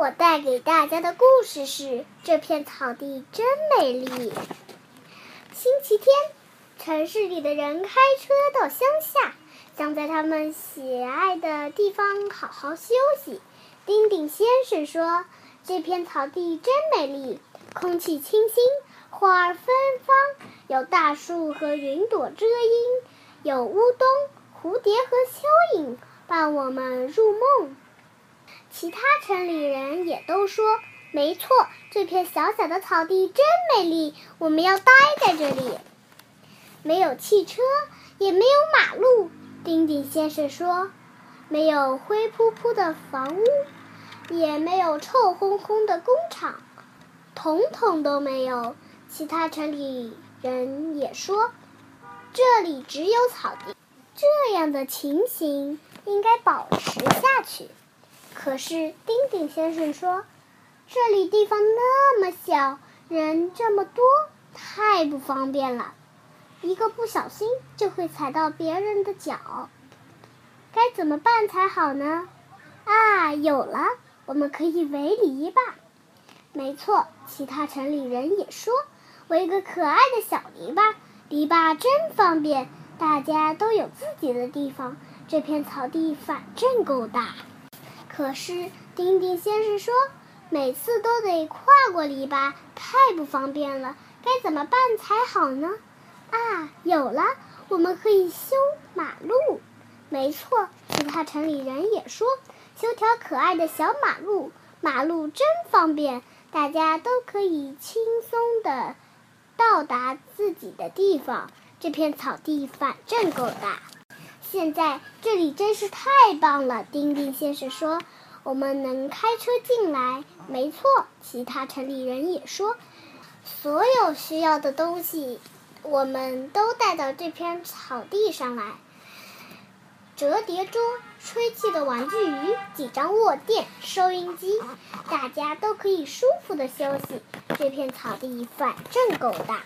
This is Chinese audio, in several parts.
我带给大家的故事是：这片草地真美丽。星期天，城市里的人开车到乡下，想在他们喜爱的地方好好休息。丁丁先生说：“这片草地真美丽，空气清新，花儿芬芳，有大树和云朵遮阴，有乌冬、蝴蝶和蚯蚓伴我们入梦。”其他城里人也都说：“没错，这片小小的草地真美丽，我们要待在这里。”没有汽车，也没有马路。丁丁先生说：“没有灰扑扑的房屋，也没有臭烘烘的工厂，统统都没有。”其他城里人也说：“这里只有草地。”这样的情形应该保持下去。可是丁丁先生说：“这里地方那么小，人这么多，太不方便了。一个不小心就会踩到别人的脚，该怎么办才好呢？”啊，有了，我们可以围篱笆。没错，其他城里人也说：“围个可爱的小篱笆，篱笆真方便，大家都有自己的地方。这片草地反正够大。”可是丁丁先生说，每次都得跨过篱笆，太不方便了。该怎么办才好呢？啊，有了，我们可以修马路。没错，其他城里人也说，修条可爱的小马路，马路真方便，大家都可以轻松的到达自己的地方。这片草地反正够大。现在这里真是太棒了，丁丁先生说：“我们能开车进来。”没错，其他城里人也说：“所有需要的东西，我们都带到这片草地上来。折叠桌、吹气的玩具鱼、几张卧垫、收音机，大家都可以舒服的休息。这片草地反正够大。”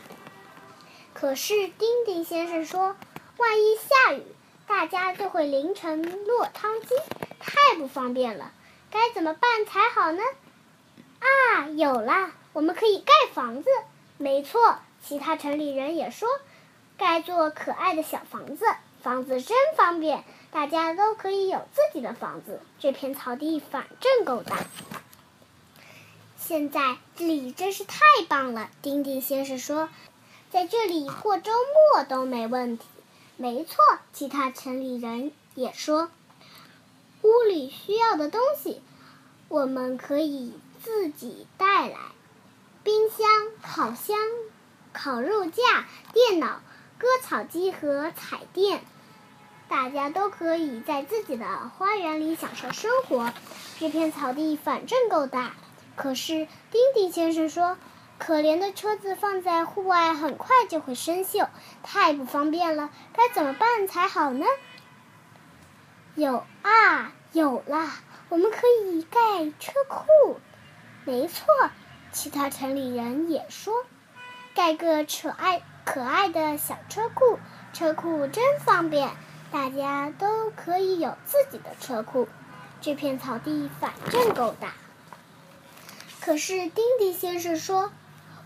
可是丁丁先生说：“万一下雨……”大家就会淋成落汤鸡，太不方便了。该怎么办才好呢？啊，有了，我们可以盖房子。没错，其他城里人也说，盖座可爱的小房子，房子真方便，大家都可以有自己的房子。这片草地反正够大。现在这里真是太棒了，丁丁先生说，在这里过周末都没问题。没错，其他城里人也说，屋里需要的东西，我们可以自己带来：冰箱、烤箱、烤肉架、电脑、割草机和彩电。大家都可以在自己的花园里享受生活。这片草地反正够大。可是丁丁先生说。可怜的车子放在户外，很快就会生锈，太不方便了。该怎么办才好呢？有啊，有了，我们可以盖车库。没错，其他城里人也说，盖个可爱可爱的小车库，车库真方便，大家都可以有自己的车库。这片草地反正够大。可是丁丁先生说。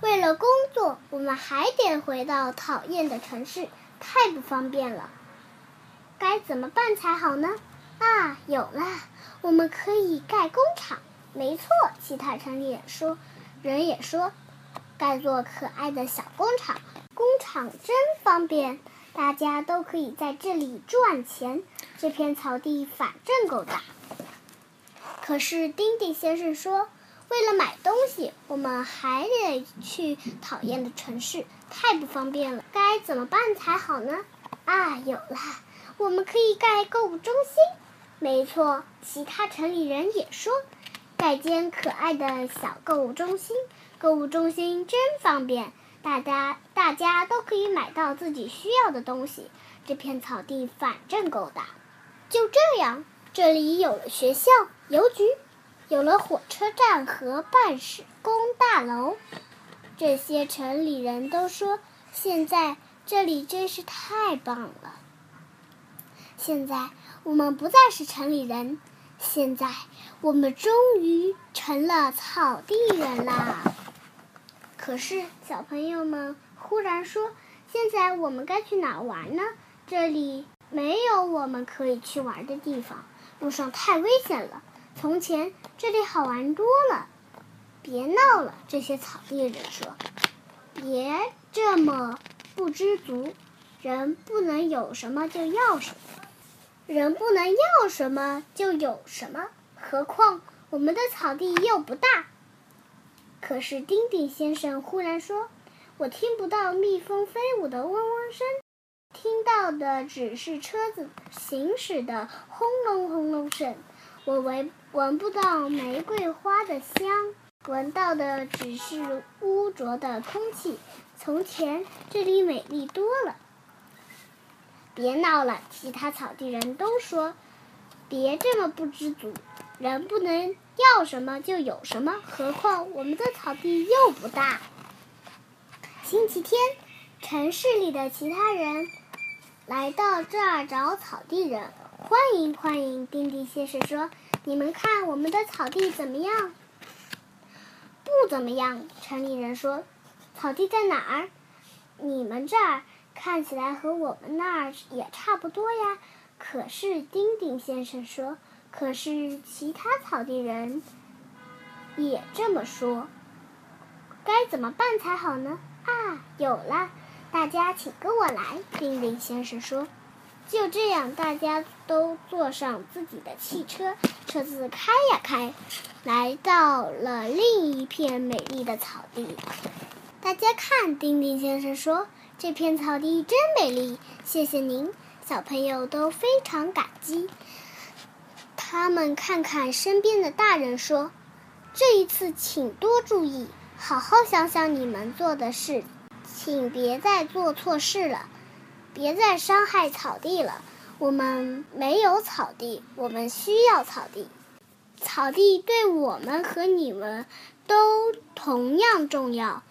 为了工作，我们还得回到讨厌的城市，太不方便了。该怎么办才好呢？啊，有了，我们可以盖工厂。没错，其他城里也说，人也说，盖座可爱的小工厂。工厂真方便，大家都可以在这里赚钱。这片草地反正够大。可是丁丁先生说。为了买东西，我们还得去讨厌的城市，太不方便了。该怎么办才好呢？啊，有了，我们可以盖购物中心。没错，其他城里人也说，盖间可爱的小购物中心。购物中心真方便，大家大家都可以买到自己需要的东西。这片草地反正够大。就这样，这里有了学校、邮局。有了火车站和办事工大楼，这些城里人都说：“现在这里真是太棒了。”现在我们不再是城里人，现在我们终于成。了草地人啦。可是小朋友们忽然说：“现在我们该去哪玩呢？这里没有我们可以去玩的地方，路上太危险了。从前这里好玩多了。”别闹了，这些草地人说：“别这么不知足，人不能有什么就要什么，人不能要什么就有什么。何况我们的草地又不大。”可是丁丁先生忽然说：“我听不到蜜蜂飞舞的嗡嗡声，听到的只是车子行驶的轰隆轰隆声。我闻闻不到玫瑰花的香，闻到的只是污浊的空气。从前这里美丽多了。”别闹了！其他草地人都说：“别这么不知足，人不能。”要什么就有什么，何况我们的草地又不大。星期天，城市里的其他人来到这儿找草地人，欢迎欢迎。丁丁先生说：“你们看我们的草地怎么样？”不怎么样。城里人说：“草地在哪儿？你们这儿看起来和我们那儿也差不多呀。”可是丁丁先生说。可是其他草地人也这么说，该怎么办才好呢？啊，有了！大家请跟我来。丁丁先生说。就这样，大家都坐上自己的汽车，车子开呀开，来到了另一片美丽的草地。大家看，丁丁先生说：“这片草地真美丽，谢谢您。”小朋友都非常感激。他们看看身边的大人，说：“这一次，请多注意，好好想想你们做的事，请别再做错事了，别再伤害草地了。我们没有草地，我们需要草地。草地对我们和你们都同样重要。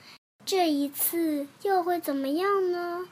这一次又会怎么样呢？”